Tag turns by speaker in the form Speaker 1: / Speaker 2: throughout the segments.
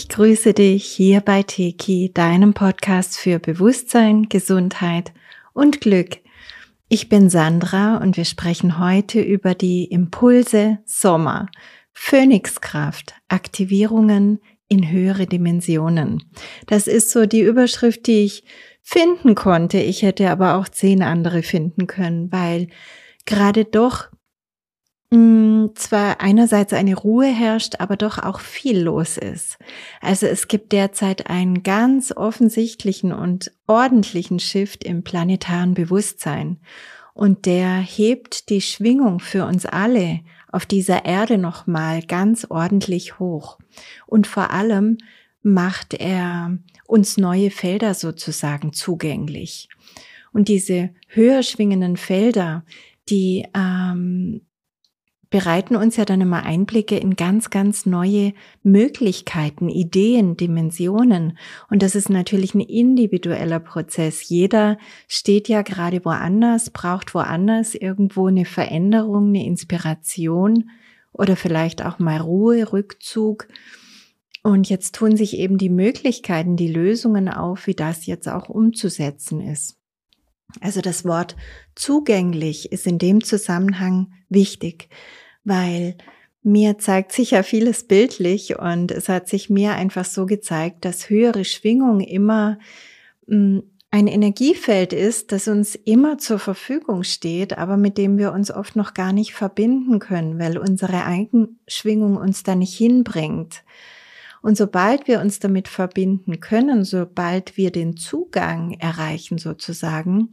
Speaker 1: Ich grüße dich hier bei Teki, deinem Podcast für Bewusstsein, Gesundheit und Glück. Ich bin Sandra und wir sprechen heute über die Impulse Sommer, Phönixkraft, Aktivierungen in höhere Dimensionen. Das ist so die Überschrift, die ich finden konnte. Ich hätte aber auch zehn andere finden können, weil gerade doch zwar einerseits eine Ruhe herrscht, aber doch auch viel los ist. Also es gibt derzeit einen ganz offensichtlichen und ordentlichen Shift im planetaren Bewusstsein. Und der hebt die Schwingung für uns alle auf dieser Erde nochmal ganz ordentlich hoch. Und vor allem macht er uns neue Felder sozusagen zugänglich. Und diese höher schwingenden Felder, die ähm, bereiten uns ja dann immer Einblicke in ganz, ganz neue Möglichkeiten, Ideen, Dimensionen. Und das ist natürlich ein individueller Prozess. Jeder steht ja gerade woanders, braucht woanders irgendwo eine Veränderung, eine Inspiration oder vielleicht auch mal Ruhe, Rückzug. Und jetzt tun sich eben die Möglichkeiten, die Lösungen auf, wie das jetzt auch umzusetzen ist. Also das Wort zugänglich ist in dem Zusammenhang wichtig, weil mir zeigt sich ja vieles bildlich und es hat sich mir einfach so gezeigt, dass höhere Schwingung immer mm, ein Energiefeld ist, das uns immer zur Verfügung steht, aber mit dem wir uns oft noch gar nicht verbinden können, weil unsere Eigenschwingung uns da nicht hinbringt. Und sobald wir uns damit verbinden können, sobald wir den Zugang erreichen sozusagen,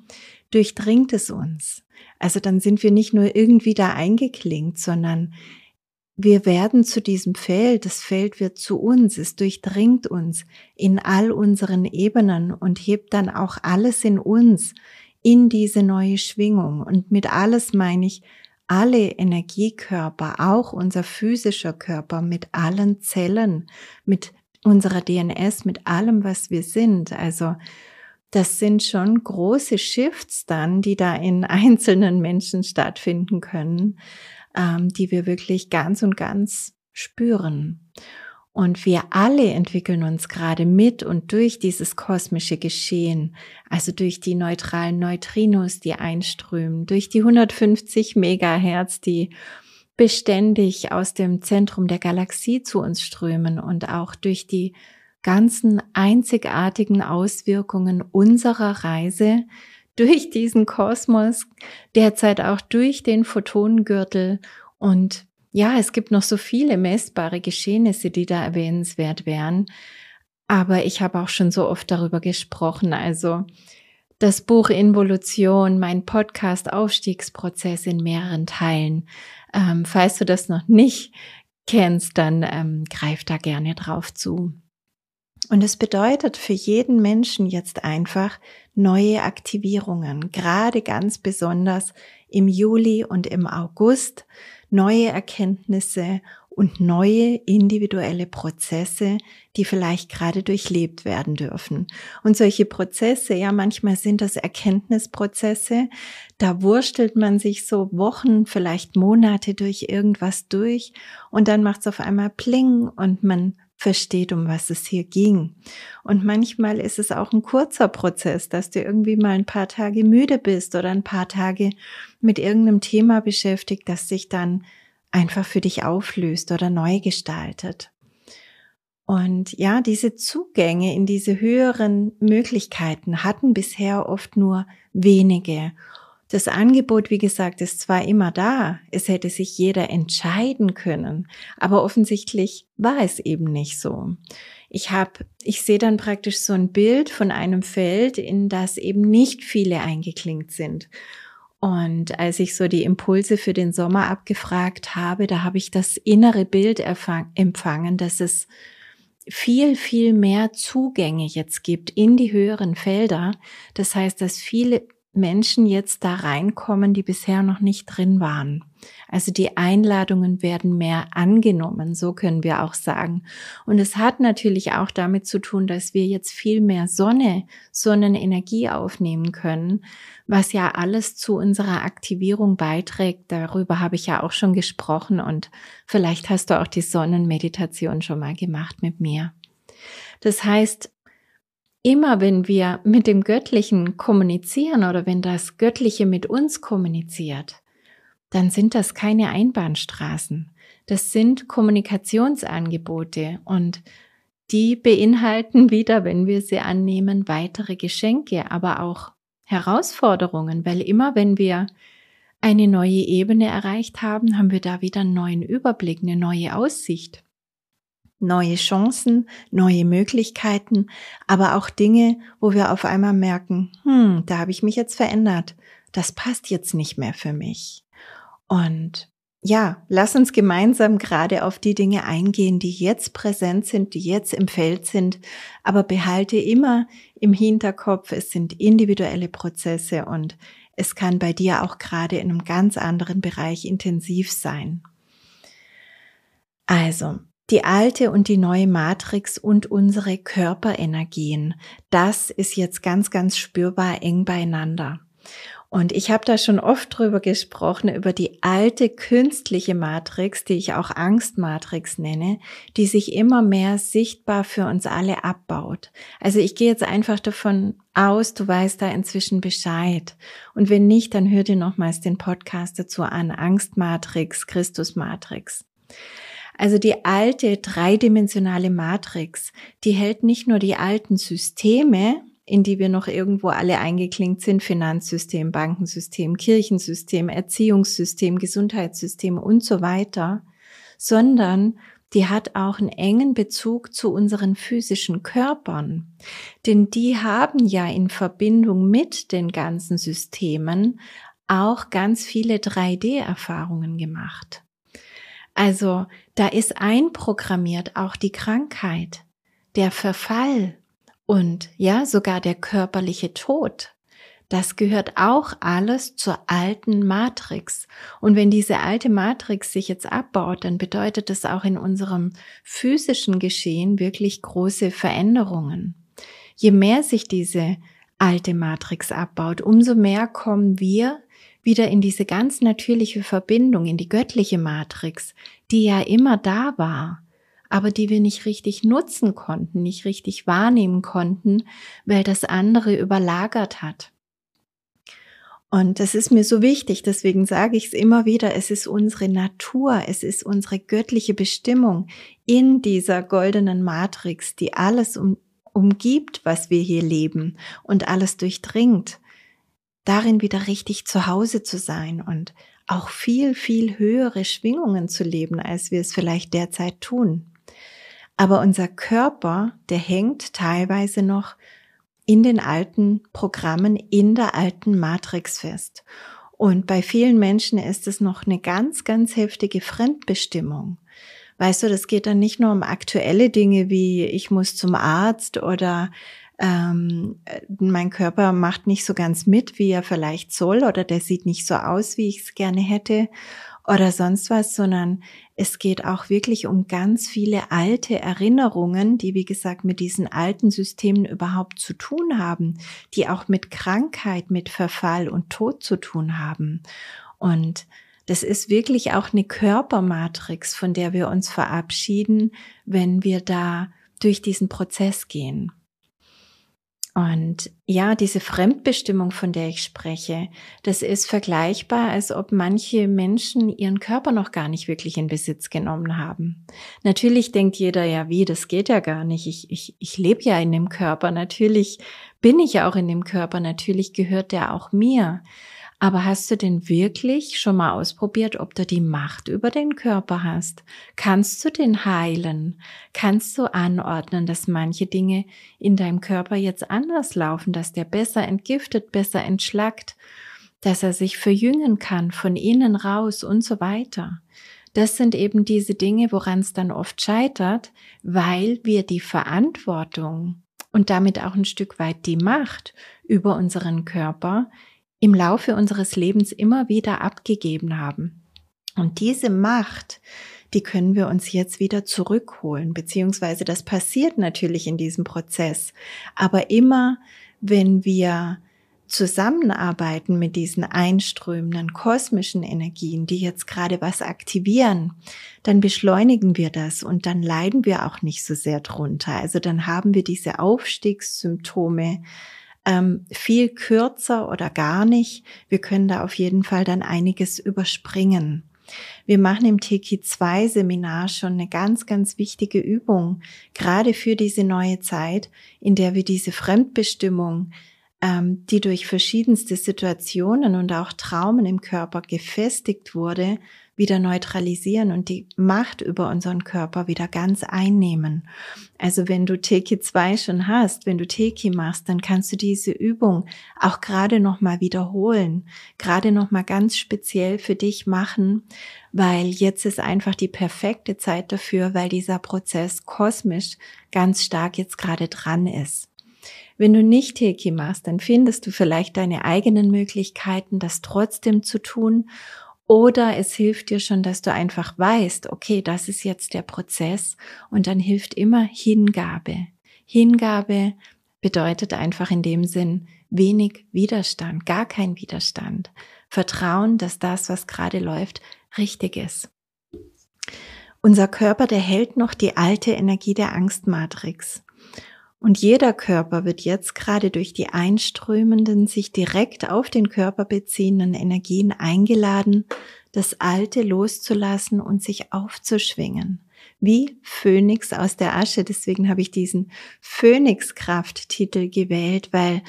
Speaker 1: durchdringt es uns. Also dann sind wir nicht nur irgendwie da eingeklingt, sondern wir werden zu diesem Feld, das Feld wird zu uns, es durchdringt uns in all unseren Ebenen und hebt dann auch alles in uns in diese neue Schwingung. Und mit alles meine ich alle Energiekörper, auch unser physischer Körper mit allen Zellen, mit unserer DNS, mit allem, was wir sind. Also das sind schon große Shifts dann, die da in einzelnen Menschen stattfinden können, ähm, die wir wirklich ganz und ganz spüren. Und wir alle entwickeln uns gerade mit und durch dieses kosmische Geschehen, also durch die neutralen Neutrinos, die einströmen, durch die 150 Megahertz, die beständig aus dem Zentrum der Galaxie zu uns strömen und auch durch die ganzen einzigartigen Auswirkungen unserer Reise durch diesen Kosmos, derzeit auch durch den Photonengürtel und ja, es gibt noch so viele messbare Geschehnisse, die da erwähnenswert wären. Aber ich habe auch schon so oft darüber gesprochen. Also das Buch Involution, mein Podcast Aufstiegsprozess in mehreren Teilen. Ähm, falls du das noch nicht kennst, dann ähm, greif da gerne drauf zu. Und es bedeutet für jeden Menschen jetzt einfach neue Aktivierungen, gerade ganz besonders im Juli und im August neue Erkenntnisse und neue individuelle Prozesse, die vielleicht gerade durchlebt werden dürfen. Und solche Prozesse, ja, manchmal sind das Erkenntnisprozesse, da wurstelt man sich so Wochen, vielleicht Monate durch irgendwas durch und dann macht es auf einmal Pling und man versteht, um was es hier ging. Und manchmal ist es auch ein kurzer Prozess, dass du irgendwie mal ein paar Tage müde bist oder ein paar Tage mit irgendeinem Thema beschäftigt, das sich dann einfach für dich auflöst oder neu gestaltet. Und ja, diese Zugänge in diese höheren Möglichkeiten hatten bisher oft nur wenige. Das Angebot, wie gesagt, ist zwar immer da, es hätte sich jeder entscheiden können, aber offensichtlich war es eben nicht so. Ich habe, ich sehe dann praktisch so ein Bild von einem Feld, in das eben nicht viele eingeklinkt sind. Und als ich so die Impulse für den Sommer abgefragt habe, da habe ich das innere Bild empfangen, dass es viel, viel mehr Zugänge jetzt gibt in die höheren Felder. Das heißt, dass viele Menschen jetzt da reinkommen, die bisher noch nicht drin waren. Also die Einladungen werden mehr angenommen, so können wir auch sagen. Und es hat natürlich auch damit zu tun, dass wir jetzt viel mehr Sonne, Sonnenenergie aufnehmen können, was ja alles zu unserer Aktivierung beiträgt. Darüber habe ich ja auch schon gesprochen und vielleicht hast du auch die Sonnenmeditation schon mal gemacht mit mir. Das heißt, immer wenn wir mit dem Göttlichen kommunizieren oder wenn das Göttliche mit uns kommuniziert, dann sind das keine Einbahnstraßen. Das sind Kommunikationsangebote und die beinhalten wieder, wenn wir sie annehmen, weitere Geschenke, aber auch Herausforderungen, weil immer wenn wir eine neue Ebene erreicht haben, haben wir da wieder einen neuen Überblick, eine neue Aussicht, neue Chancen, neue Möglichkeiten, aber auch Dinge, wo wir auf einmal merken, hm, da habe ich mich jetzt verändert, das passt jetzt nicht mehr für mich. Und ja, lass uns gemeinsam gerade auf die Dinge eingehen, die jetzt präsent sind, die jetzt im Feld sind, aber behalte immer im Hinterkopf, es sind individuelle Prozesse und es kann bei dir auch gerade in einem ganz anderen Bereich intensiv sein. Also, die alte und die neue Matrix und unsere Körperenergien, das ist jetzt ganz, ganz spürbar eng beieinander. Und ich habe da schon oft drüber gesprochen, über die alte künstliche Matrix, die ich auch Angstmatrix nenne, die sich immer mehr sichtbar für uns alle abbaut. Also ich gehe jetzt einfach davon aus, du weißt da inzwischen Bescheid. Und wenn nicht, dann hör dir nochmals den Podcast dazu an, Angstmatrix, Christusmatrix. Also die alte dreidimensionale Matrix, die hält nicht nur die alten Systeme, in die wir noch irgendwo alle eingeklinkt sind, Finanzsystem, Bankensystem, Kirchensystem, Erziehungssystem, Gesundheitssystem und so weiter, sondern die hat auch einen engen Bezug zu unseren physischen Körpern. Denn die haben ja in Verbindung mit den ganzen Systemen auch ganz viele 3D-Erfahrungen gemacht. Also da ist einprogrammiert auch die Krankheit, der Verfall, und ja, sogar der körperliche Tod. Das gehört auch alles zur alten Matrix. Und wenn diese alte Matrix sich jetzt abbaut, dann bedeutet das auch in unserem physischen Geschehen wirklich große Veränderungen. Je mehr sich diese alte Matrix abbaut, umso mehr kommen wir wieder in diese ganz natürliche Verbindung, in die göttliche Matrix, die ja immer da war aber die wir nicht richtig nutzen konnten, nicht richtig wahrnehmen konnten, weil das andere überlagert hat. Und das ist mir so wichtig, deswegen sage ich es immer wieder, es ist unsere Natur, es ist unsere göttliche Bestimmung in dieser goldenen Matrix, die alles um, umgibt, was wir hier leben und alles durchdringt, darin wieder richtig zu Hause zu sein und auch viel, viel höhere Schwingungen zu leben, als wir es vielleicht derzeit tun. Aber unser Körper, der hängt teilweise noch in den alten Programmen, in der alten Matrix fest. Und bei vielen Menschen ist es noch eine ganz, ganz heftige Fremdbestimmung. Weißt du, das geht dann nicht nur um aktuelle Dinge wie ich muss zum Arzt oder ähm, mein Körper macht nicht so ganz mit, wie er vielleicht soll oder der sieht nicht so aus, wie ich es gerne hätte oder sonst was, sondern es geht auch wirklich um ganz viele alte Erinnerungen, die, wie gesagt, mit diesen alten Systemen überhaupt zu tun haben, die auch mit Krankheit, mit Verfall und Tod zu tun haben. Und das ist wirklich auch eine Körpermatrix, von der wir uns verabschieden, wenn wir da durch diesen Prozess gehen. Und ja, diese Fremdbestimmung, von der ich spreche, das ist vergleichbar, als ob manche Menschen ihren Körper noch gar nicht wirklich in Besitz genommen haben. Natürlich denkt jeder ja, wie, das geht ja gar nicht. Ich, ich, ich lebe ja in dem Körper. Natürlich bin ich ja auch in dem Körper. Natürlich gehört der auch mir. Aber hast du denn wirklich schon mal ausprobiert, ob du die Macht über den Körper hast? Kannst du den heilen? Kannst du anordnen, dass manche Dinge in deinem Körper jetzt anders laufen, dass der besser entgiftet, besser entschlackt, dass er sich verjüngen kann von innen raus und so weiter? Das sind eben diese Dinge, woran es dann oft scheitert, weil wir die Verantwortung und damit auch ein Stück weit die Macht über unseren Körper im Laufe unseres Lebens immer wieder abgegeben haben. Und diese Macht, die können wir uns jetzt wieder zurückholen, beziehungsweise das passiert natürlich in diesem Prozess. Aber immer, wenn wir zusammenarbeiten mit diesen einströmenden kosmischen Energien, die jetzt gerade was aktivieren, dann beschleunigen wir das und dann leiden wir auch nicht so sehr drunter. Also dann haben wir diese Aufstiegssymptome ähm, viel kürzer oder gar nicht. Wir können da auf jeden Fall dann einiges überspringen. Wir machen im Teki 2 Seminar schon eine ganz, ganz wichtige Übung, gerade für diese neue Zeit, in der wir diese Fremdbestimmung ähm, die durch verschiedenste Situationen und auch Traumen im Körper gefestigt wurde, wieder neutralisieren und die Macht über unseren Körper wieder ganz einnehmen. Also wenn du Teki 2 schon hast, wenn du Teki machst, dann kannst du diese Übung auch gerade nochmal wiederholen, gerade nochmal ganz speziell für dich machen, weil jetzt ist einfach die perfekte Zeit dafür, weil dieser Prozess kosmisch ganz stark jetzt gerade dran ist. Wenn du nicht Teki machst, dann findest du vielleicht deine eigenen Möglichkeiten, das trotzdem zu tun. Oder es hilft dir schon, dass du einfach weißt, okay, das ist jetzt der Prozess und dann hilft immer Hingabe. Hingabe bedeutet einfach in dem Sinn wenig Widerstand, gar kein Widerstand. Vertrauen, dass das, was gerade läuft, richtig ist. Unser Körper, der hält noch die alte Energie der Angstmatrix. Und jeder Körper wird jetzt gerade durch die einströmenden, sich direkt auf den Körper beziehenden Energien eingeladen, das Alte loszulassen und sich aufzuschwingen. Wie Phönix aus der Asche. Deswegen habe ich diesen Phönixkraft-Titel gewählt, weil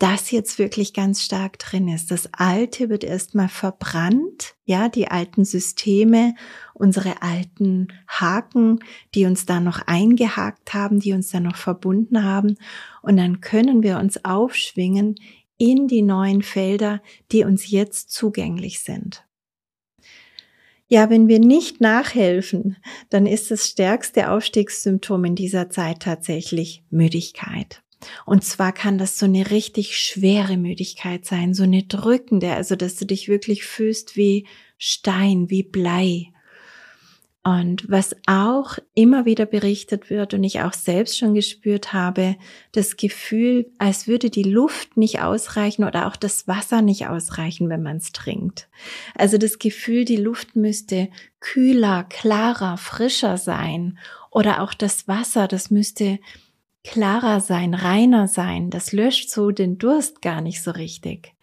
Speaker 1: das jetzt wirklich ganz stark drin ist. Das Alte wird erstmal verbrannt, ja, die alten Systeme, unsere alten Haken, die uns da noch eingehakt haben, die uns da noch verbunden haben. Und dann können wir uns aufschwingen in die neuen Felder, die uns jetzt zugänglich sind. Ja, wenn wir nicht nachhelfen, dann ist das stärkste Aufstiegssymptom in dieser Zeit tatsächlich Müdigkeit. Und zwar kann das so eine richtig schwere Müdigkeit sein, so eine drückende, also dass du dich wirklich fühlst wie Stein, wie Blei. Und was auch immer wieder berichtet wird und ich auch selbst schon gespürt habe, das Gefühl, als würde die Luft nicht ausreichen oder auch das Wasser nicht ausreichen, wenn man es trinkt. Also das Gefühl, die Luft müsste kühler, klarer, frischer sein oder auch das Wasser, das müsste klarer sein, reiner sein. Das löscht so den Durst gar nicht so richtig.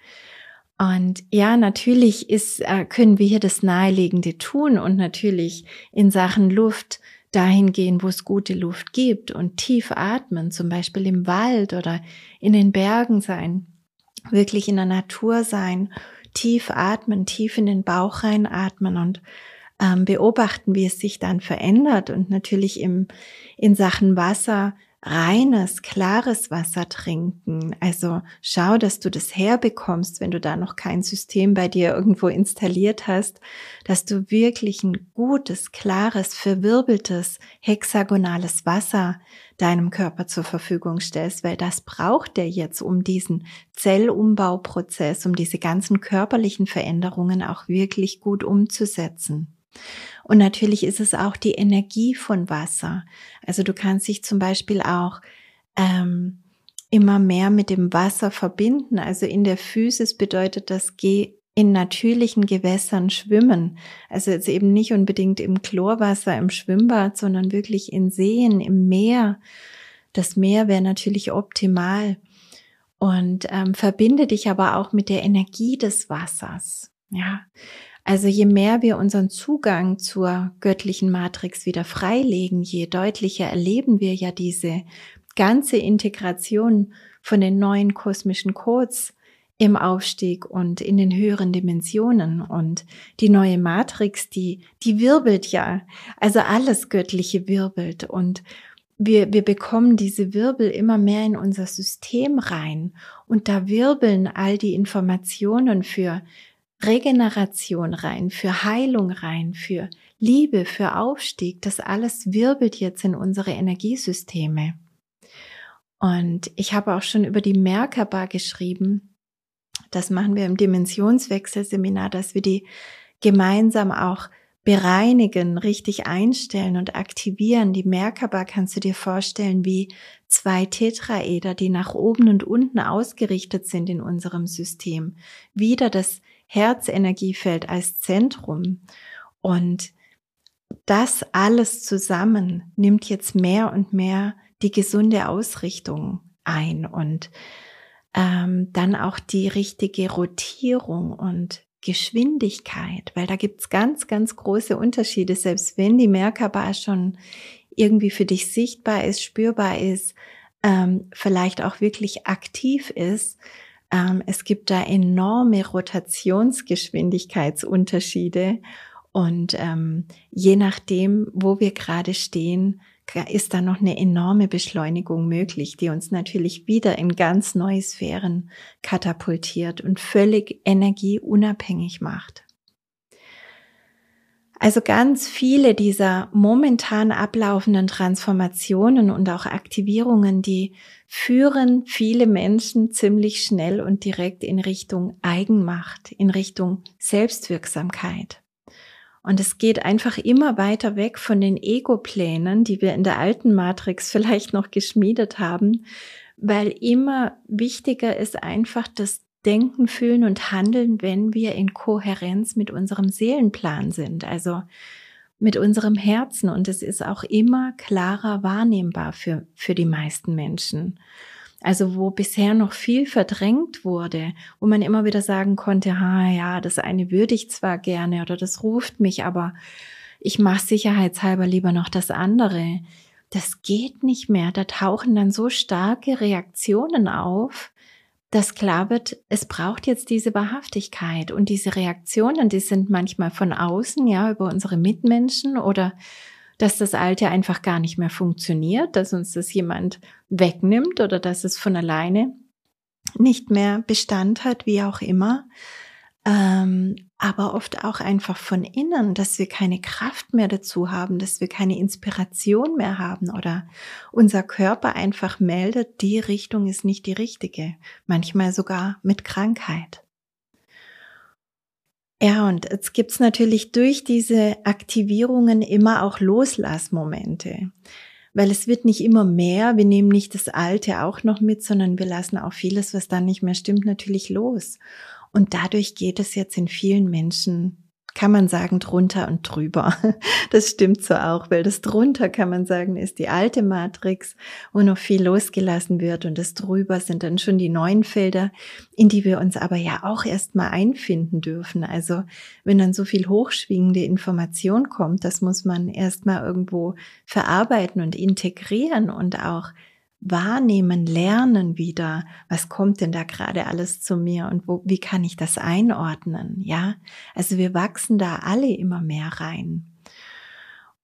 Speaker 1: Und ja, natürlich ist, äh, können wir hier das Naheliegende tun und natürlich in Sachen Luft dahin gehen, wo es gute Luft gibt und tief atmen, zum Beispiel im Wald oder in den Bergen sein, wirklich in der Natur sein, tief atmen, tief in den Bauch reinatmen und ähm, beobachten, wie es sich dann verändert und natürlich im, in Sachen Wasser reines, klares Wasser trinken. Also schau, dass du das herbekommst, wenn du da noch kein System bei dir irgendwo installiert hast, dass du wirklich ein gutes, klares, verwirbeltes, hexagonales Wasser deinem Körper zur Verfügung stellst, weil das braucht er jetzt, um diesen Zellumbauprozess, um diese ganzen körperlichen Veränderungen auch wirklich gut umzusetzen. Und natürlich ist es auch die Energie von Wasser. Also du kannst dich zum Beispiel auch ähm, immer mehr mit dem Wasser verbinden. Also in der Physis bedeutet das, geh in natürlichen Gewässern schwimmen. Also jetzt eben nicht unbedingt im Chlorwasser, im Schwimmbad, sondern wirklich in Seen, im Meer. Das Meer wäre natürlich optimal. Und ähm, verbinde dich aber auch mit der Energie des Wassers. Ja, also je mehr wir unseren Zugang zur göttlichen Matrix wieder freilegen, je deutlicher erleben wir ja diese ganze Integration von den neuen kosmischen Codes im Aufstieg und in den höheren Dimensionen. Und die neue Matrix, die, die wirbelt ja. Also alles Göttliche wirbelt. Und wir, wir bekommen diese Wirbel immer mehr in unser System rein. Und da wirbeln all die Informationen für Regeneration rein, für Heilung rein, für Liebe, für Aufstieg. Das alles wirbelt jetzt in unsere Energiesysteme. Und ich habe auch schon über die Merkaba geschrieben. Das machen wir im Dimensionswechselseminar, dass wir die gemeinsam auch bereinigen, richtig einstellen und aktivieren. Die Merkaba kannst du dir vorstellen wie zwei Tetraeder, die nach oben und unten ausgerichtet sind in unserem System. Wieder das Herzenergiefeld als Zentrum. Und das alles zusammen nimmt jetzt mehr und mehr die gesunde Ausrichtung ein und ähm, dann auch die richtige Rotierung und Geschwindigkeit, weil da gibt's ganz, ganz große Unterschiede, selbst wenn die Merkaba schon irgendwie für dich sichtbar ist, spürbar ist, ähm, vielleicht auch wirklich aktiv ist. Ähm, es gibt da enorme Rotationsgeschwindigkeitsunterschiede und ähm, je nachdem, wo wir gerade stehen, ist da noch eine enorme Beschleunigung möglich, die uns natürlich wieder in ganz neue Sphären katapultiert und völlig energieunabhängig macht. Also ganz viele dieser momentan ablaufenden Transformationen und auch Aktivierungen, die führen viele Menschen ziemlich schnell und direkt in Richtung Eigenmacht, in Richtung Selbstwirksamkeit. Und es geht einfach immer weiter weg von den Ego-Plänen, die wir in der alten Matrix vielleicht noch geschmiedet haben, weil immer wichtiger ist einfach das Denken, Fühlen und Handeln, wenn wir in Kohärenz mit unserem Seelenplan sind, also mit unserem Herzen. Und es ist auch immer klarer wahrnehmbar für, für die meisten Menschen. Also wo bisher noch viel verdrängt wurde, wo man immer wieder sagen konnte, ha ja, das eine würde ich zwar gerne oder das ruft mich, aber ich mache sicherheitshalber lieber noch das andere. Das geht nicht mehr. Da tauchen dann so starke Reaktionen auf, dass klar wird, es braucht jetzt diese Wahrhaftigkeit und diese Reaktionen, die sind manchmal von außen, ja, über unsere Mitmenschen oder dass das Alte einfach gar nicht mehr funktioniert, dass uns das jemand wegnimmt oder dass es von alleine nicht mehr Bestand hat, wie auch immer. Ähm, aber oft auch einfach von innen, dass wir keine Kraft mehr dazu haben, dass wir keine Inspiration mehr haben oder unser Körper einfach meldet, die Richtung ist nicht die richtige, manchmal sogar mit Krankheit. Ja, und jetzt gibt's natürlich durch diese Aktivierungen immer auch Loslassmomente. Weil es wird nicht immer mehr, wir nehmen nicht das Alte auch noch mit, sondern wir lassen auch vieles, was dann nicht mehr stimmt, natürlich los. Und dadurch geht es jetzt in vielen Menschen kann man sagen, drunter und drüber. Das stimmt so auch, weil das drunter, kann man sagen, ist die alte Matrix, wo noch viel losgelassen wird und das drüber sind dann schon die neuen Felder, in die wir uns aber ja auch erstmal einfinden dürfen. Also wenn dann so viel hochschwingende Information kommt, das muss man erstmal irgendwo verarbeiten und integrieren und auch wahrnehmen, lernen wieder, was kommt denn da gerade alles zu mir und wo, wie kann ich das einordnen, ja? Also wir wachsen da alle immer mehr rein.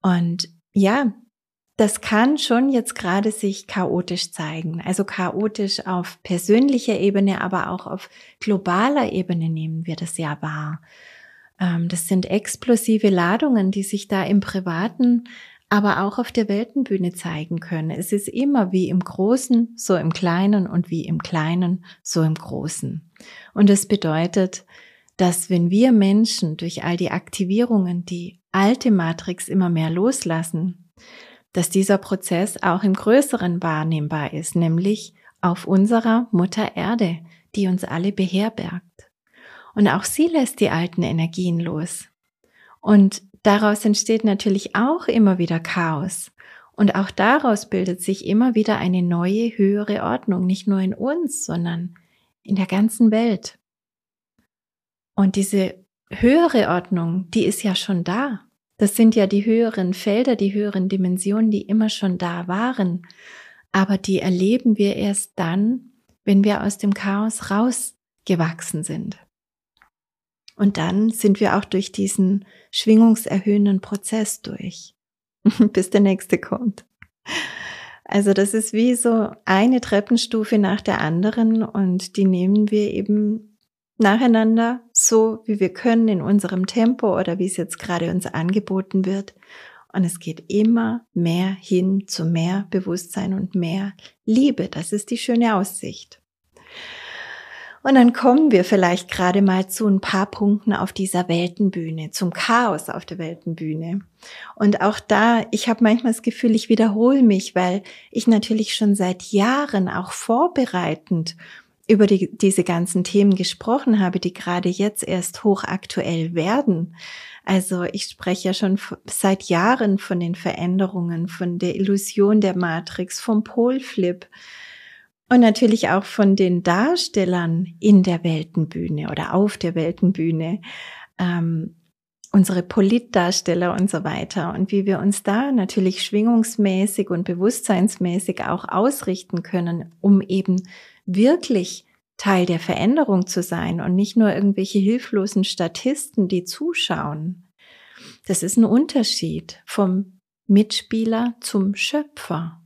Speaker 1: Und ja, das kann schon jetzt gerade sich chaotisch zeigen. Also chaotisch auf persönlicher Ebene, aber auch auf globaler Ebene nehmen wir das ja wahr. Ähm, das sind explosive Ladungen, die sich da im Privaten aber auch auf der Weltenbühne zeigen können. Es ist immer wie im Großen, so im Kleinen und wie im Kleinen, so im Großen. Und es bedeutet, dass wenn wir Menschen durch all die Aktivierungen die alte Matrix immer mehr loslassen, dass dieser Prozess auch im Größeren wahrnehmbar ist, nämlich auf unserer Mutter Erde, die uns alle beherbergt. Und auch sie lässt die alten Energien los. Und Daraus entsteht natürlich auch immer wieder Chaos. Und auch daraus bildet sich immer wieder eine neue, höhere Ordnung, nicht nur in uns, sondern in der ganzen Welt. Und diese höhere Ordnung, die ist ja schon da. Das sind ja die höheren Felder, die höheren Dimensionen, die immer schon da waren. Aber die erleben wir erst dann, wenn wir aus dem Chaos rausgewachsen sind. Und dann sind wir auch durch diesen schwingungserhöhenden Prozess durch, bis der nächste kommt. Also das ist wie so eine Treppenstufe nach der anderen und die nehmen wir eben nacheinander so, wie wir können in unserem Tempo oder wie es jetzt gerade uns angeboten wird. Und es geht immer mehr hin zu mehr Bewusstsein und mehr Liebe. Das ist die schöne Aussicht. Und dann kommen wir vielleicht gerade mal zu ein paar Punkten auf dieser Weltenbühne, zum Chaos auf der Weltenbühne. Und auch da, ich habe manchmal das Gefühl, ich wiederhole mich, weil ich natürlich schon seit Jahren auch vorbereitend über die, diese ganzen Themen gesprochen habe, die gerade jetzt erst hochaktuell werden. Also ich spreche ja schon seit Jahren von den Veränderungen, von der Illusion der Matrix, vom Polflip, und natürlich auch von den Darstellern in der Weltenbühne oder auf der Weltenbühne, ähm, unsere Politdarsteller und so weiter. Und wie wir uns da natürlich schwingungsmäßig und bewusstseinsmäßig auch ausrichten können, um eben wirklich Teil der Veränderung zu sein und nicht nur irgendwelche hilflosen Statisten, die zuschauen. Das ist ein Unterschied vom Mitspieler zum Schöpfer.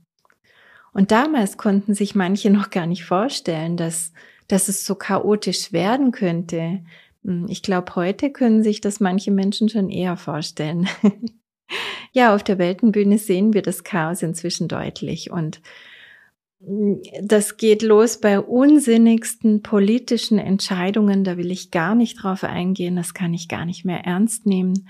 Speaker 1: Und damals konnten sich manche noch gar nicht vorstellen, dass, dass es so chaotisch werden könnte. Hm, ich glaube, heute können sich das manche Menschen schon eher vorstellen. ja, auf der Weltenbühne sehen wir das Chaos inzwischen deutlich und hm, das geht los bei unsinnigsten politischen Entscheidungen. Da will ich gar nicht drauf eingehen. Das kann ich gar nicht mehr ernst nehmen.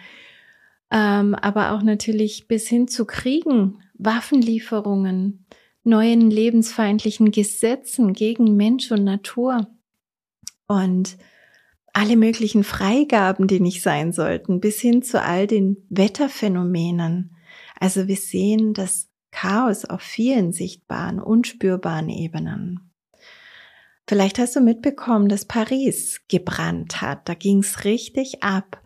Speaker 1: Ähm, aber auch natürlich bis hin zu Kriegen, Waffenlieferungen, neuen lebensfeindlichen Gesetzen gegen Mensch und Natur und alle möglichen Freigaben, die nicht sein sollten, bis hin zu all den Wetterphänomenen. Also wir sehen das Chaos auf vielen sichtbaren, unspürbaren Ebenen. Vielleicht hast du mitbekommen, dass Paris gebrannt hat. Da ging's richtig ab.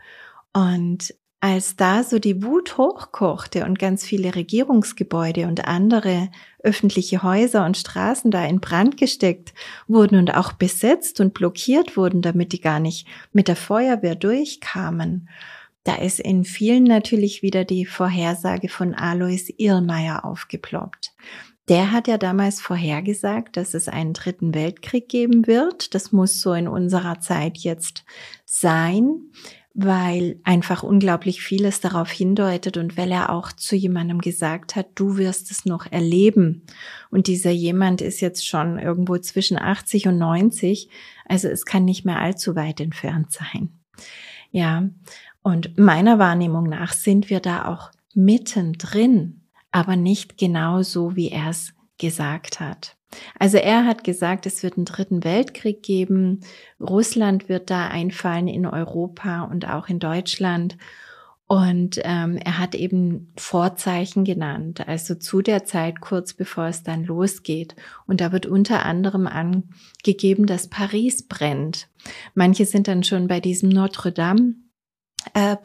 Speaker 1: Und als da so die Wut hochkochte und ganz viele Regierungsgebäude und andere öffentliche Häuser und Straßen da in Brand gesteckt wurden und auch besetzt und blockiert wurden, damit die gar nicht mit der Feuerwehr durchkamen, da ist in vielen natürlich wieder die Vorhersage von Alois Irlmeier aufgeploppt. Der hat ja damals vorhergesagt, dass es einen dritten Weltkrieg geben wird. Das muss so in unserer Zeit jetzt sein weil einfach unglaublich vieles darauf hindeutet und weil er auch zu jemandem gesagt hat, du wirst es noch erleben. Und dieser jemand ist jetzt schon irgendwo zwischen 80 und 90, also es kann nicht mehr allzu weit entfernt sein. Ja, und meiner Wahrnehmung nach sind wir da auch mittendrin, aber nicht genau so, wie er es gesagt hat. Also er hat gesagt, es wird einen dritten Weltkrieg geben. Russland wird da einfallen in Europa und auch in Deutschland. Und ähm, er hat eben Vorzeichen genannt, also zu der Zeit kurz bevor es dann losgeht. Und da wird unter anderem angegeben, dass Paris brennt. Manche sind dann schon bei diesem Notre Dame äh,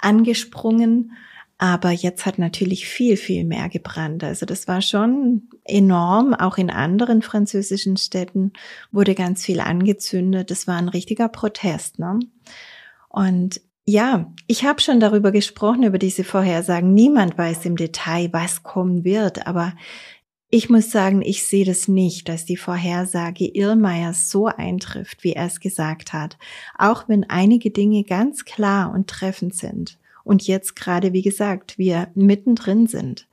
Speaker 1: angesprungen. Aber jetzt hat natürlich viel, viel mehr gebrannt. Also das war schon enorm. Auch in anderen französischen Städten wurde ganz viel angezündet. Das war ein richtiger Protest. Ne? Und ja, ich habe schon darüber gesprochen, über diese Vorhersagen. Niemand weiß im Detail, was kommen wird. Aber ich muss sagen, ich sehe das nicht, dass die Vorhersage Irrmeier so eintrifft, wie er es gesagt hat. Auch wenn einige Dinge ganz klar und treffend sind und jetzt gerade, wie gesagt, wir mittendrin sind.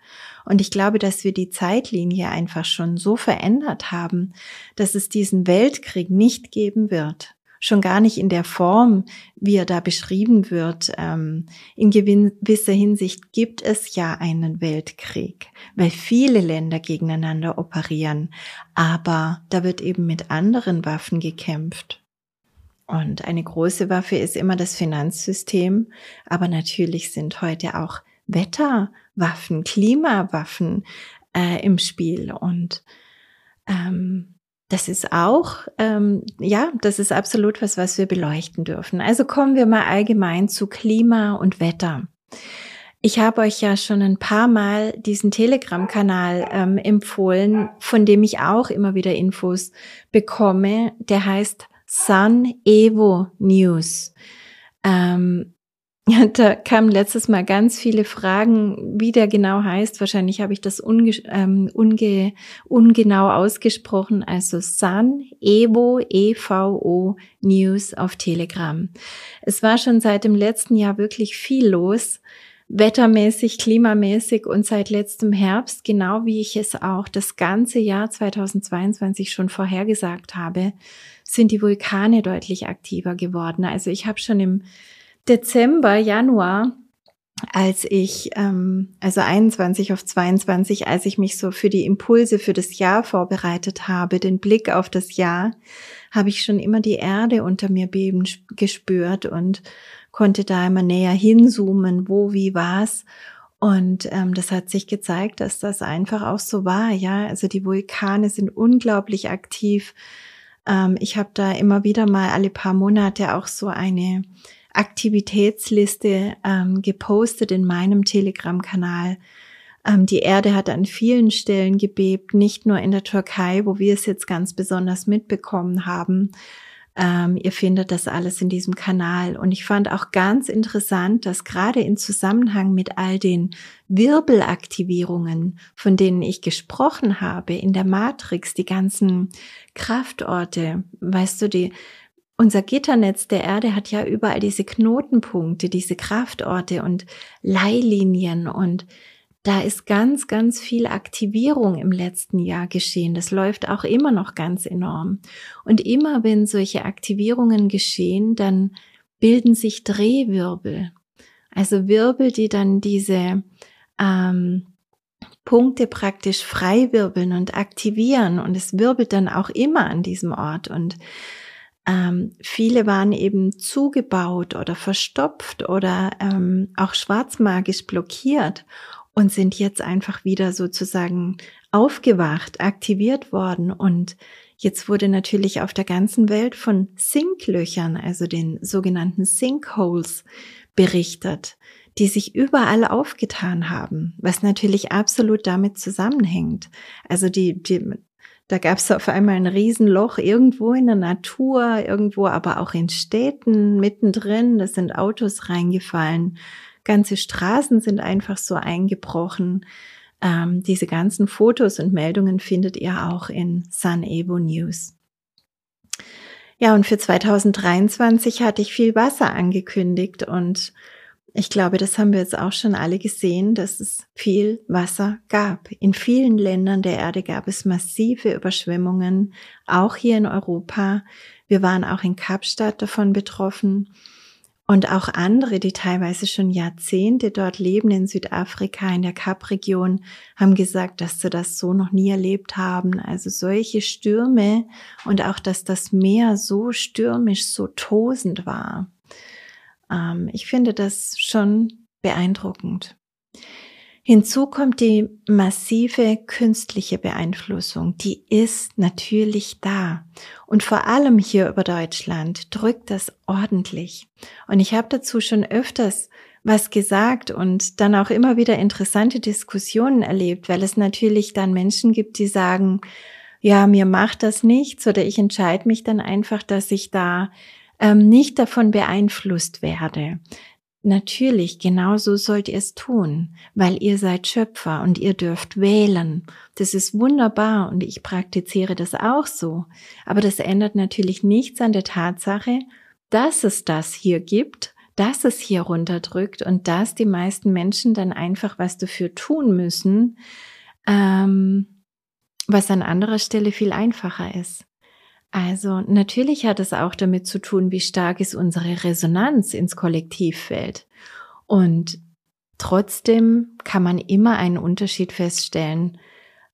Speaker 1: Und ich glaube, dass wir die Zeitlinie einfach schon so verändert haben, dass es diesen Weltkrieg nicht geben wird. Schon gar nicht in der Form, wie er da beschrieben wird. Ähm, in gewisser Hinsicht gibt es ja einen Weltkrieg, weil viele Länder gegeneinander operieren. Aber da wird eben mit anderen Waffen gekämpft. Und eine große Waffe ist immer das Finanzsystem, aber natürlich sind heute auch Wetterwaffen, Klimawaffen äh, im Spiel. Und ähm, das ist auch, ähm, ja, das ist absolut was, was wir beleuchten dürfen. Also kommen wir mal allgemein zu Klima und Wetter. Ich habe euch ja schon ein paar Mal diesen Telegram-Kanal ähm, empfohlen, von dem ich auch immer wieder Infos bekomme. Der heißt Sun Evo News. Ähm, da kamen letztes Mal ganz viele Fragen, wie der genau heißt. Wahrscheinlich habe ich das unge ähm, unge ungenau ausgesprochen. Also Sun Evo EVO News auf Telegram. Es war schon seit dem letzten Jahr wirklich viel los wettermäßig, klimamäßig und seit letztem Herbst, genau wie ich es auch das ganze Jahr 2022 schon vorhergesagt habe, sind die Vulkane deutlich aktiver geworden. Also ich habe schon im Dezember, Januar als ich, ähm, also 21 auf 22, als ich mich so für die Impulse für das Jahr vorbereitet habe, den Blick auf das Jahr, habe ich schon immer die Erde unter mir beben gespürt und konnte da immer näher hinzoomen, wo, wie, was. Und ähm, das hat sich gezeigt, dass das einfach auch so war. Ja, also die Vulkane sind unglaublich aktiv. Ähm, ich habe da immer wieder mal alle paar Monate auch so eine Aktivitätsliste ähm, gepostet in meinem Telegram-Kanal. Ähm, die Erde hat an vielen Stellen gebebt, nicht nur in der Türkei, wo wir es jetzt ganz besonders mitbekommen haben. Ähm, ihr findet das alles in diesem Kanal. Und ich fand auch ganz interessant, dass gerade in Zusammenhang mit all den Wirbelaktivierungen, von denen ich gesprochen habe, in der Matrix, die ganzen Kraftorte, weißt du, die unser Gitternetz der Erde hat ja überall diese Knotenpunkte, diese Kraftorte und Leihlinien und da ist ganz, ganz viel Aktivierung im letzten Jahr geschehen. Das läuft auch immer noch ganz enorm. Und immer wenn solche Aktivierungen geschehen, dann bilden sich Drehwirbel. Also Wirbel, die dann diese ähm, Punkte praktisch frei wirbeln und aktivieren. Und es wirbelt dann auch immer an diesem Ort. Und ähm, viele waren eben zugebaut oder verstopft oder ähm, auch schwarzmagisch blockiert und sind jetzt einfach wieder sozusagen aufgewacht, aktiviert worden und Jetzt wurde natürlich auf der ganzen Welt von Sinklöchern, also den sogenannten Sinkholes, berichtet, die sich überall aufgetan haben, was natürlich absolut damit zusammenhängt. Also die, die da gab es auf einmal ein Riesenloch irgendwo in der Natur, irgendwo aber auch in Städten mittendrin. Da sind Autos reingefallen. Ganze Straßen sind einfach so eingebrochen. Ähm, diese ganzen Fotos und Meldungen findet ihr auch in Sun Evo News. Ja, und für 2023 hatte ich viel Wasser angekündigt und ich glaube, das haben wir jetzt auch schon alle gesehen, dass es viel Wasser gab. In vielen Ländern der Erde gab es massive Überschwemmungen, auch hier in Europa. Wir waren auch in Kapstadt davon betroffen. Und auch andere, die teilweise schon Jahrzehnte dort leben in Südafrika, in der Kapregion, haben gesagt, dass sie das so noch nie erlebt haben. Also solche Stürme und auch, dass das Meer so stürmisch, so tosend war. Ähm, ich finde das schon beeindruckend. Hinzu kommt die massive künstliche Beeinflussung, die ist natürlich da. Und vor allem hier über Deutschland drückt das ordentlich. Und ich habe dazu schon öfters was gesagt und dann auch immer wieder interessante Diskussionen erlebt, weil es natürlich dann Menschen gibt, die sagen, ja, mir macht das nichts oder ich entscheide mich dann einfach, dass ich da ähm, nicht davon beeinflusst werde. Natürlich, genau so sollt ihr es tun, weil ihr seid Schöpfer und ihr dürft wählen. Das ist wunderbar und ich praktiziere das auch so. Aber das ändert natürlich nichts an der Tatsache, dass es das hier gibt, dass es hier runterdrückt und dass die meisten Menschen dann einfach was dafür tun müssen, ähm, was an anderer Stelle viel einfacher ist. Also natürlich hat es auch damit zu tun, wie stark ist unsere Resonanz ins Kollektivfeld. Und trotzdem kann man immer einen Unterschied feststellen,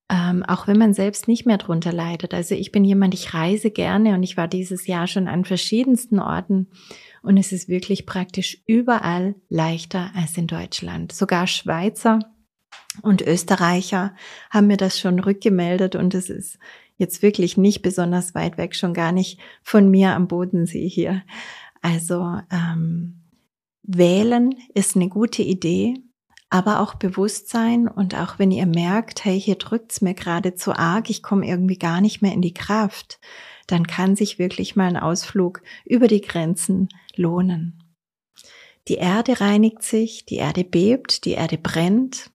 Speaker 1: ähm, auch wenn man selbst nicht mehr drunter leidet. Also ich bin jemand, ich reise gerne und ich war dieses Jahr schon an verschiedensten Orten und es ist wirklich praktisch überall leichter als in Deutschland. Sogar Schweizer und Österreicher haben mir das schon rückgemeldet und es ist jetzt wirklich nicht besonders weit weg, schon gar nicht von mir am Bodensee hier. Also ähm, wählen ist eine gute Idee, aber auch Bewusstsein und auch wenn ihr merkt, hey, hier drückt's mir gerade zu arg, ich komme irgendwie gar nicht mehr in die Kraft, dann kann sich wirklich mal ein Ausflug über die Grenzen lohnen. Die Erde reinigt sich, die Erde bebt, die Erde brennt.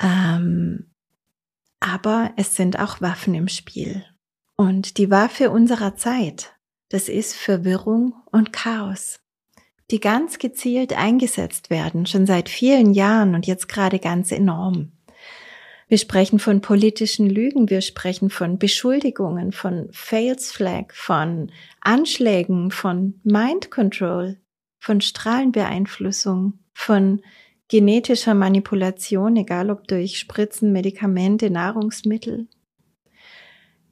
Speaker 1: Ähm, aber es sind auch Waffen im Spiel. Und die Waffe unserer Zeit, das ist Verwirrung und Chaos. die ganz gezielt eingesetzt werden, schon seit vielen Jahren und jetzt gerade ganz enorm. Wir sprechen von politischen Lügen, wir sprechen von Beschuldigungen, von Fails Flag, von Anschlägen, von Mind Control, von Strahlenbeeinflussung, von genetischer Manipulation, egal ob durch Spritzen, Medikamente, Nahrungsmittel.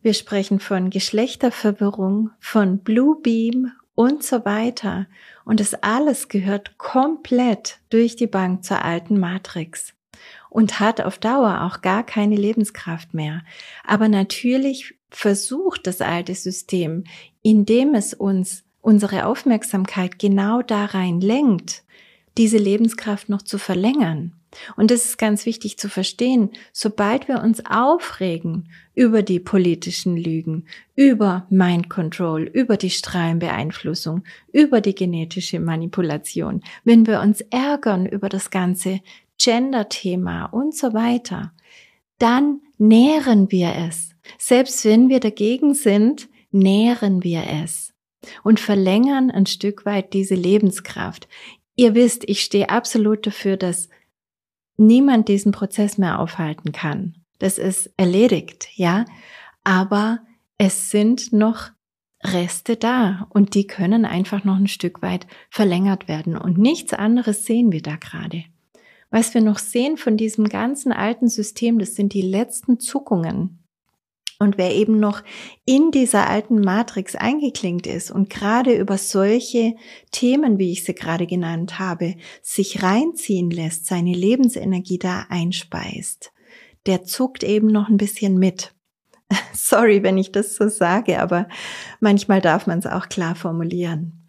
Speaker 1: Wir sprechen von Geschlechterverwirrung, von Blue Beam und so weiter. Und das alles gehört komplett durch die Bank zur alten Matrix und hat auf Dauer auch gar keine Lebenskraft mehr. Aber natürlich versucht das alte System, indem es uns unsere Aufmerksamkeit genau da rein lenkt, diese Lebenskraft noch zu verlängern. Und es ist ganz wichtig zu verstehen, sobald wir uns aufregen über die politischen Lügen, über Mind Control, über die Strahlenbeeinflussung, über die genetische Manipulation, wenn wir uns ärgern über das ganze Gender-Thema und so weiter, dann nähren wir es. Selbst wenn wir dagegen sind, nähren wir es und verlängern ein Stück weit diese Lebenskraft. Ihr wisst, ich stehe absolut dafür, dass niemand diesen Prozess mehr aufhalten kann. Das ist erledigt, ja. Aber es sind noch Reste da und die können einfach noch ein Stück weit verlängert werden. Und nichts anderes sehen wir da gerade. Was wir noch sehen von diesem ganzen alten System, das sind die letzten Zuckungen und wer eben noch in dieser alten Matrix eingeklinkt ist und gerade über solche Themen, wie ich sie gerade genannt habe, sich reinziehen lässt, seine Lebensenergie da einspeist, der zuckt eben noch ein bisschen mit. Sorry, wenn ich das so sage, aber manchmal darf man es auch klar formulieren.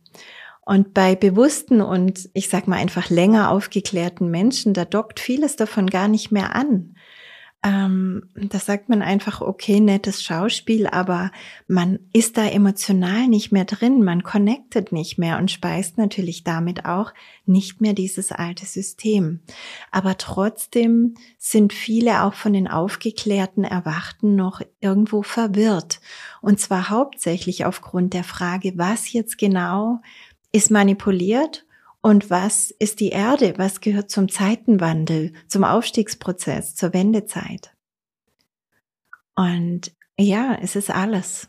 Speaker 1: Und bei bewussten und ich sag mal einfach länger aufgeklärten Menschen, da dockt vieles davon gar nicht mehr an ähm, da sagt man einfach, okay, nettes Schauspiel, aber man ist da emotional nicht mehr drin, man connectet nicht mehr und speist natürlich damit auch nicht mehr dieses alte System. Aber trotzdem sind viele auch von den aufgeklärten Erwachten noch irgendwo verwirrt. Und zwar hauptsächlich aufgrund der Frage, was jetzt genau ist manipuliert und was ist die Erde? Was gehört zum Zeitenwandel, zum Aufstiegsprozess, zur Wendezeit? Und ja, es ist alles.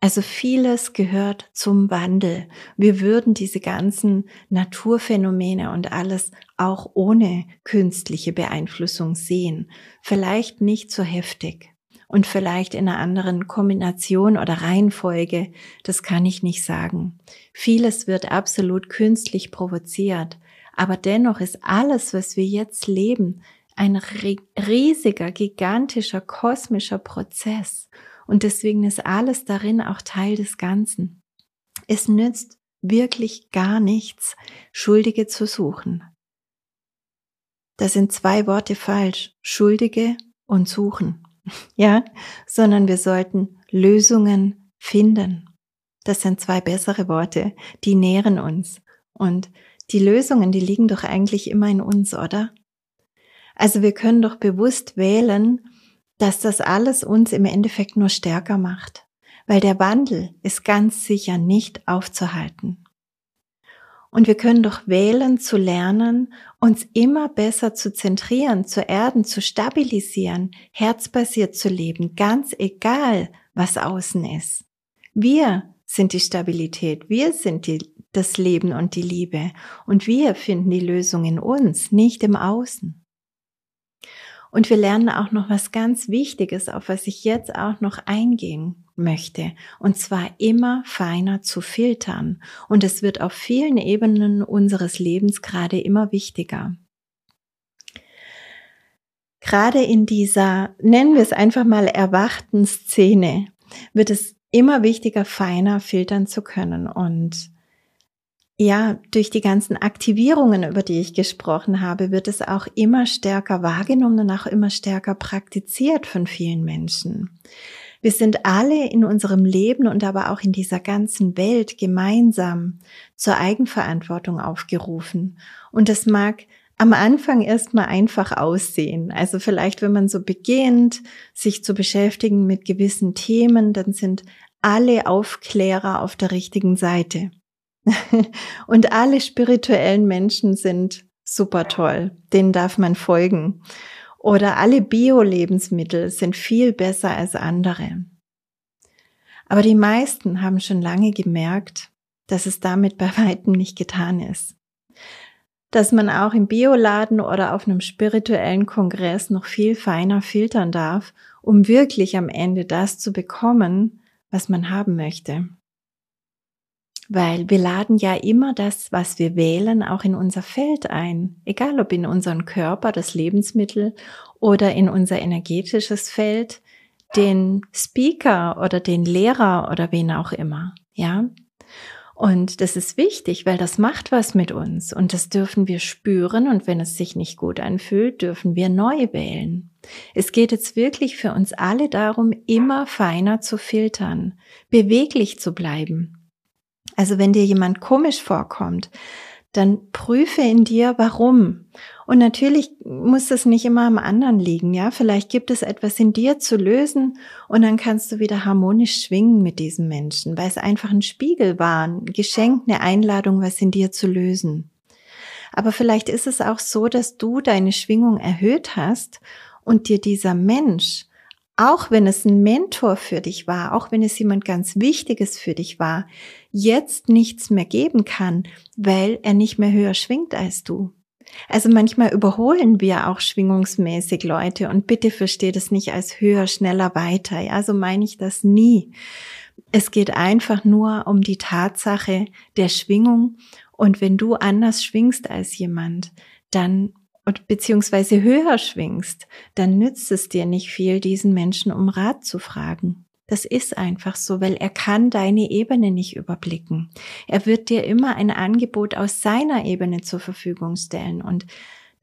Speaker 1: Also vieles gehört zum Wandel. Wir würden diese ganzen Naturphänomene und alles auch ohne künstliche Beeinflussung sehen. Vielleicht nicht so heftig und vielleicht in einer anderen Kombination oder Reihenfolge, das kann ich nicht sagen. Vieles wird absolut künstlich provoziert, aber dennoch ist alles, was wir jetzt leben, ein riesiger, gigantischer, kosmischer Prozess. Und deswegen ist alles darin auch Teil des Ganzen. Es nützt wirklich gar nichts, Schuldige zu suchen. Da sind zwei Worte falsch, Schuldige und suchen. Ja, sondern wir sollten Lösungen finden. Das sind zwei bessere Worte, die nähren uns. Und die Lösungen, die liegen doch eigentlich immer in uns, oder? Also wir können doch bewusst wählen, dass das alles uns im Endeffekt nur stärker macht, weil der Wandel ist ganz sicher nicht aufzuhalten. Und wir können doch wählen zu lernen, uns immer besser zu zentrieren, zu erden, zu stabilisieren, herzbasiert zu leben, ganz egal, was außen ist. Wir sind die Stabilität, wir sind die, das Leben und die Liebe und wir finden die Lösung in uns, nicht im Außen. Und wir lernen auch noch was ganz Wichtiges, auf was ich jetzt auch noch eingehen möchte. Und zwar immer feiner zu filtern. Und es wird auf vielen Ebenen unseres Lebens gerade immer wichtiger. Gerade in dieser, nennen wir es einfach mal erwachten Szene, wird es immer wichtiger, feiner filtern zu können. Und ja, durch die ganzen Aktivierungen, über die ich gesprochen habe, wird es auch immer stärker wahrgenommen und auch immer stärker praktiziert von vielen Menschen. Wir sind alle in unserem Leben und aber auch in dieser ganzen Welt gemeinsam zur Eigenverantwortung aufgerufen. Und das mag am Anfang erstmal einfach aussehen. Also vielleicht, wenn man so beginnt, sich zu beschäftigen mit gewissen Themen, dann sind alle Aufklärer auf der richtigen Seite. und alle spirituellen Menschen sind super toll. Denen darf man folgen. Oder alle Bio-Lebensmittel sind viel besser als andere. Aber die meisten haben schon lange gemerkt, dass es damit bei weitem nicht getan ist. Dass man auch im Bioladen oder auf einem spirituellen Kongress noch viel feiner filtern darf, um wirklich am Ende das zu bekommen, was man haben möchte. Weil wir laden ja immer das, was wir wählen, auch in unser Feld ein. Egal ob in unseren Körper, das Lebensmittel oder in unser energetisches Feld, den Speaker oder den Lehrer oder wen auch immer. Ja. Und das ist wichtig, weil das macht was mit uns und das dürfen wir spüren und wenn es sich nicht gut anfühlt, dürfen wir neu wählen. Es geht jetzt wirklich für uns alle darum, immer feiner zu filtern, beweglich zu bleiben. Also wenn dir jemand komisch vorkommt, dann prüfe in dir, warum. Und natürlich muss es nicht immer am anderen liegen, ja. Vielleicht gibt es etwas in dir zu lösen und dann kannst du wieder harmonisch schwingen mit diesem Menschen, weil es einfach ein Spiegel war, ein Geschenk, eine Einladung, was in dir zu lösen. Aber vielleicht ist es auch so, dass du deine Schwingung erhöht hast und dir dieser Mensch auch wenn es ein Mentor für dich war, auch wenn es jemand ganz Wichtiges für dich war, jetzt nichts mehr geben kann, weil er nicht mehr höher schwingt als du. Also manchmal überholen wir auch schwingungsmäßig Leute und bitte versteht es nicht als höher, schneller, weiter. Ja, so meine ich das nie. Es geht einfach nur um die Tatsache der Schwingung und wenn du anders schwingst als jemand, dann und beziehungsweise höher schwingst, dann nützt es dir nicht viel, diesen Menschen um Rat zu fragen. Das ist einfach so, weil er kann deine Ebene nicht überblicken. Er wird dir immer ein Angebot aus seiner Ebene zur Verfügung stellen. Und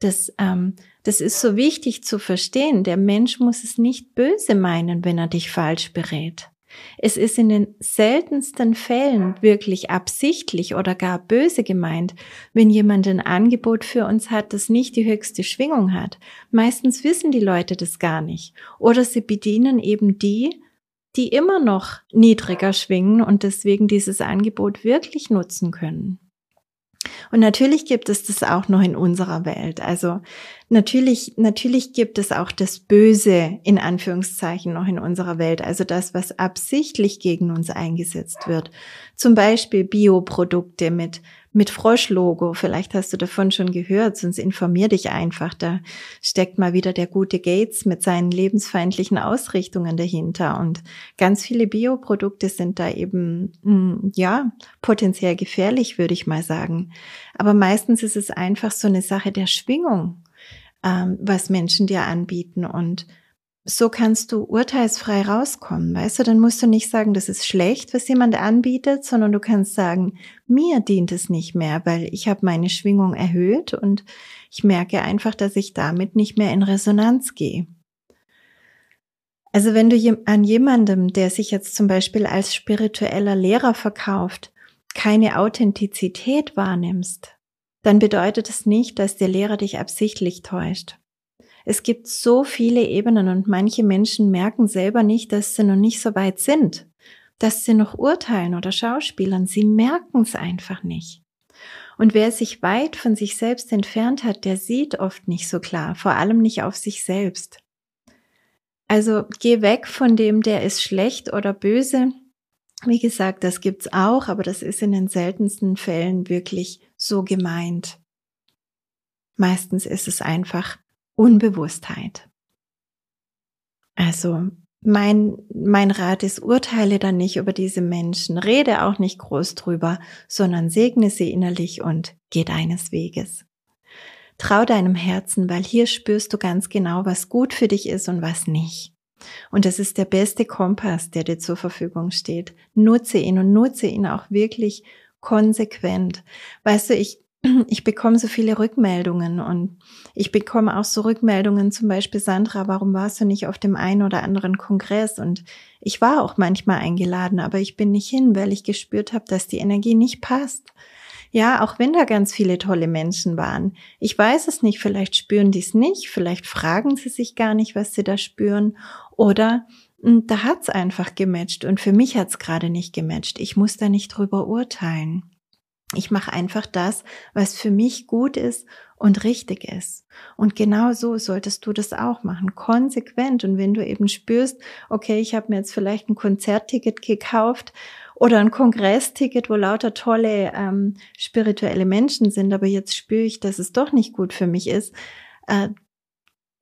Speaker 1: das, ähm, das ist so wichtig zu verstehen. Der Mensch muss es nicht böse meinen, wenn er dich falsch berät. Es ist in den seltensten Fällen wirklich absichtlich oder gar böse gemeint, wenn jemand ein Angebot für uns hat, das nicht die höchste Schwingung hat. Meistens wissen die Leute das gar nicht. Oder sie bedienen eben die, die immer noch niedriger schwingen und deswegen dieses Angebot wirklich nutzen können. Und natürlich gibt es das auch noch in unserer Welt. Also natürlich, natürlich gibt es auch das Böse in Anführungszeichen noch in unserer Welt. Also das, was absichtlich gegen uns eingesetzt wird. Zum Beispiel Bioprodukte mit mit Froschlogo. Vielleicht hast du davon schon gehört, sonst informier dich einfach. Da steckt mal wieder der gute Gates mit seinen lebensfeindlichen Ausrichtungen dahinter. Und ganz viele Bioprodukte sind da eben, hm, ja, potenziell gefährlich, würde ich mal sagen. Aber meistens ist es einfach so eine Sache der Schwingung, ähm, was Menschen dir anbieten und so kannst du urteilsfrei rauskommen, weißt du? Dann musst du nicht sagen, das ist schlecht, was jemand anbietet, sondern du kannst sagen, mir dient es nicht mehr, weil ich habe meine Schwingung erhöht und ich merke einfach, dass ich damit nicht mehr in Resonanz gehe. Also wenn du an jemandem, der sich jetzt zum Beispiel als spiritueller Lehrer verkauft, keine Authentizität wahrnimmst, dann bedeutet es nicht, dass der Lehrer dich absichtlich täuscht. Es gibt so viele Ebenen und manche Menschen merken selber nicht, dass sie noch nicht so weit sind, dass sie noch urteilen oder schauspielern. Sie merken es einfach nicht. Und wer sich weit von sich selbst entfernt hat, der sieht oft nicht so klar, vor allem nicht auf sich selbst. Also geh weg von dem, der ist schlecht oder böse. Wie gesagt, das gibt's auch, aber das ist in den seltensten Fällen wirklich so gemeint. Meistens ist es einfach Unbewusstheit. Also mein, mein Rat ist, urteile dann nicht über diese Menschen, rede auch nicht groß drüber, sondern segne sie innerlich und geh deines Weges. Trau deinem Herzen, weil hier spürst du ganz genau, was gut für dich ist und was nicht. Und das ist der beste Kompass, der dir zur Verfügung steht. Nutze ihn und nutze ihn auch wirklich konsequent. Weißt du, ich ich bekomme so viele Rückmeldungen und ich bekomme auch so Rückmeldungen, zum Beispiel Sandra, warum warst du nicht auf dem einen oder anderen Kongress? Und ich war auch manchmal eingeladen, aber ich bin nicht hin, weil ich gespürt habe, dass die Energie nicht passt. Ja, auch wenn da ganz viele tolle Menschen waren. Ich weiß es nicht, vielleicht spüren die es nicht, vielleicht fragen sie sich gar nicht, was sie da spüren. Oder hm, da hat's einfach gematcht und für mich hat's gerade nicht gematcht. Ich muss da nicht drüber urteilen. Ich mache einfach das, was für mich gut ist und richtig ist. Und genau so solltest du das auch machen, konsequent. Und wenn du eben spürst, okay, ich habe mir jetzt vielleicht ein Konzertticket gekauft oder ein Kongressticket, wo lauter tolle ähm, spirituelle Menschen sind, aber jetzt spüre ich, dass es doch nicht gut für mich ist, äh,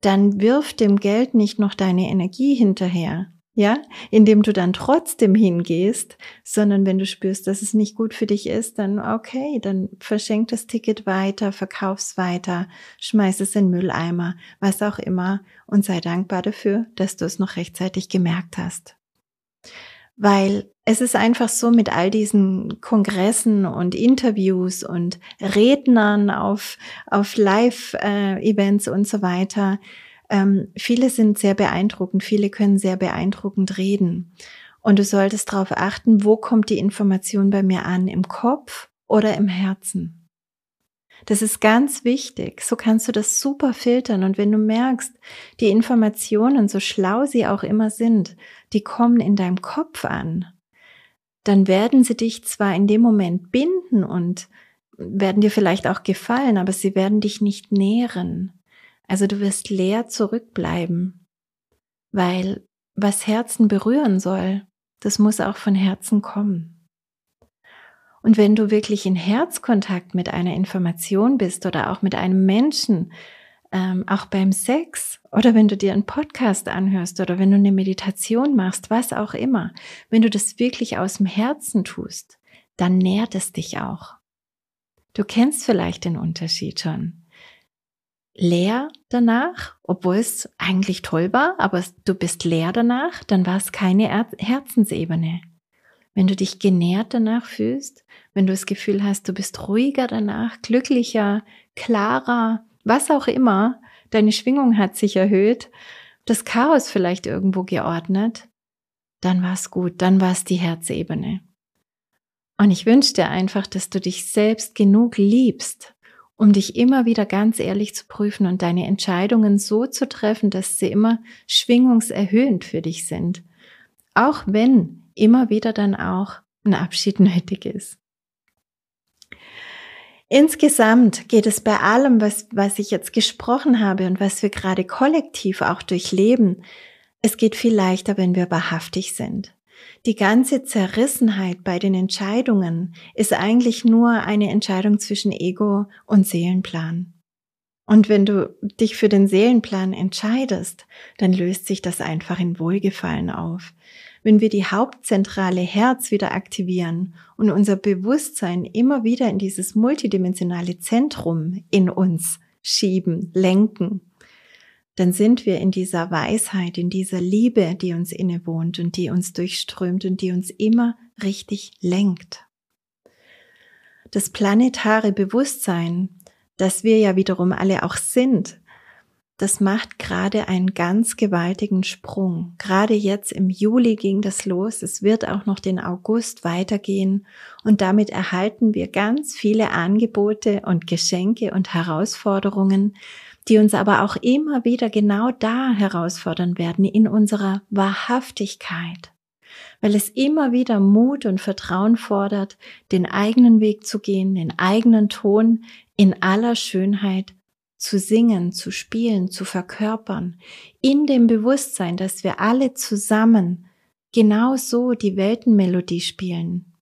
Speaker 1: dann wirf dem Geld nicht noch deine Energie hinterher, ja, indem du dann trotzdem hingehst, sondern wenn du spürst, dass es nicht gut für dich ist, dann okay, dann verschenk das Ticket weiter, verkauf's weiter, schmeiß es in Mülleimer, was auch immer und sei dankbar dafür, dass du es noch rechtzeitig gemerkt hast. Weil es ist einfach so mit all diesen Kongressen und Interviews und Rednern auf, auf Live-Events und so weiter, ähm, viele sind sehr beeindruckend, viele können sehr beeindruckend reden. Und du solltest darauf achten, wo kommt die Information bei mir an, im Kopf oder im Herzen. Das ist ganz wichtig. So kannst du das super filtern. Und wenn du merkst, die Informationen, so schlau sie auch immer sind, die kommen in deinem Kopf an, dann werden sie dich zwar in dem Moment binden und werden dir vielleicht auch gefallen, aber sie werden dich nicht nähren. Also du wirst leer zurückbleiben, weil was Herzen berühren soll, das muss auch von Herzen kommen. Und wenn du wirklich in Herzkontakt mit einer Information bist oder auch mit einem Menschen, ähm, auch beim Sex oder wenn du dir einen Podcast anhörst oder wenn du eine Meditation machst, was auch immer, wenn du das wirklich aus dem Herzen tust, dann nährt es dich auch. Du kennst vielleicht den Unterschied schon leer danach, obwohl es eigentlich toll war, aber du bist leer danach, dann war es keine Herzensebene. Wenn du dich genährt danach fühlst, wenn du das Gefühl hast, du bist ruhiger danach, glücklicher, klarer, was auch immer, deine Schwingung hat sich erhöht, das Chaos vielleicht irgendwo geordnet, dann war es gut, dann war es die Herzebene. Und ich wünsche dir einfach, dass du dich selbst genug liebst, um dich immer wieder ganz ehrlich zu prüfen und deine Entscheidungen so zu treffen, dass sie immer schwingungserhöhend für dich sind. Auch wenn immer wieder dann auch ein Abschied nötig ist. Insgesamt geht es bei allem, was, was ich jetzt gesprochen habe und was wir gerade kollektiv auch durchleben, es geht viel leichter, wenn wir wahrhaftig sind. Die ganze Zerrissenheit bei den Entscheidungen ist eigentlich nur eine Entscheidung zwischen Ego und Seelenplan. Und wenn du dich für den Seelenplan entscheidest, dann löst sich das einfach in Wohlgefallen auf. Wenn wir die Hauptzentrale Herz wieder aktivieren und unser Bewusstsein immer wieder in dieses multidimensionale Zentrum in uns schieben, lenken, dann sind wir in dieser Weisheit, in dieser Liebe, die uns innewohnt und die uns durchströmt und die uns immer richtig lenkt. Das planetare Bewusstsein, das wir ja wiederum alle auch sind, das macht gerade einen ganz gewaltigen Sprung. Gerade jetzt im Juli ging das los. Es wird auch noch den August weitergehen. Und damit erhalten wir ganz viele Angebote und Geschenke und Herausforderungen, die uns aber auch immer wieder genau da herausfordern werden, in unserer Wahrhaftigkeit, weil es immer wieder Mut und Vertrauen fordert, den eigenen Weg zu gehen, den eigenen Ton in aller Schönheit zu singen, zu spielen, zu verkörpern, in dem Bewusstsein, dass wir alle zusammen genau so die Weltenmelodie spielen,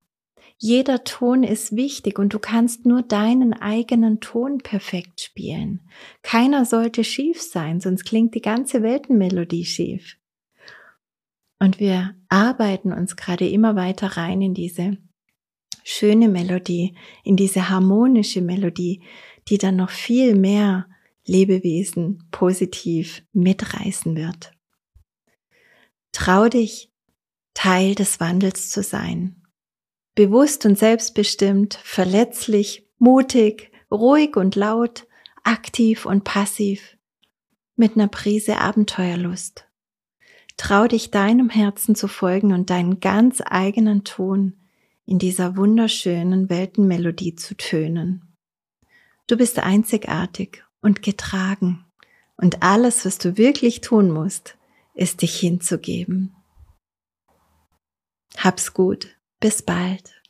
Speaker 1: jeder Ton ist wichtig und du kannst nur deinen eigenen Ton perfekt spielen. Keiner sollte schief sein, sonst klingt die ganze Weltenmelodie schief. Und wir arbeiten uns gerade immer weiter rein in diese schöne Melodie, in diese harmonische Melodie, die dann noch viel mehr Lebewesen positiv mitreißen wird. Trau dich, Teil des Wandels zu sein bewusst und selbstbestimmt, verletzlich, mutig, ruhig und laut, aktiv und passiv, mit einer Prise Abenteuerlust. Trau dich deinem Herzen zu folgen und deinen ganz eigenen Ton in dieser wunderschönen Weltenmelodie zu tönen. Du bist einzigartig und getragen und alles, was du wirklich tun musst, ist dich hinzugeben. Hab's gut. Bis bald.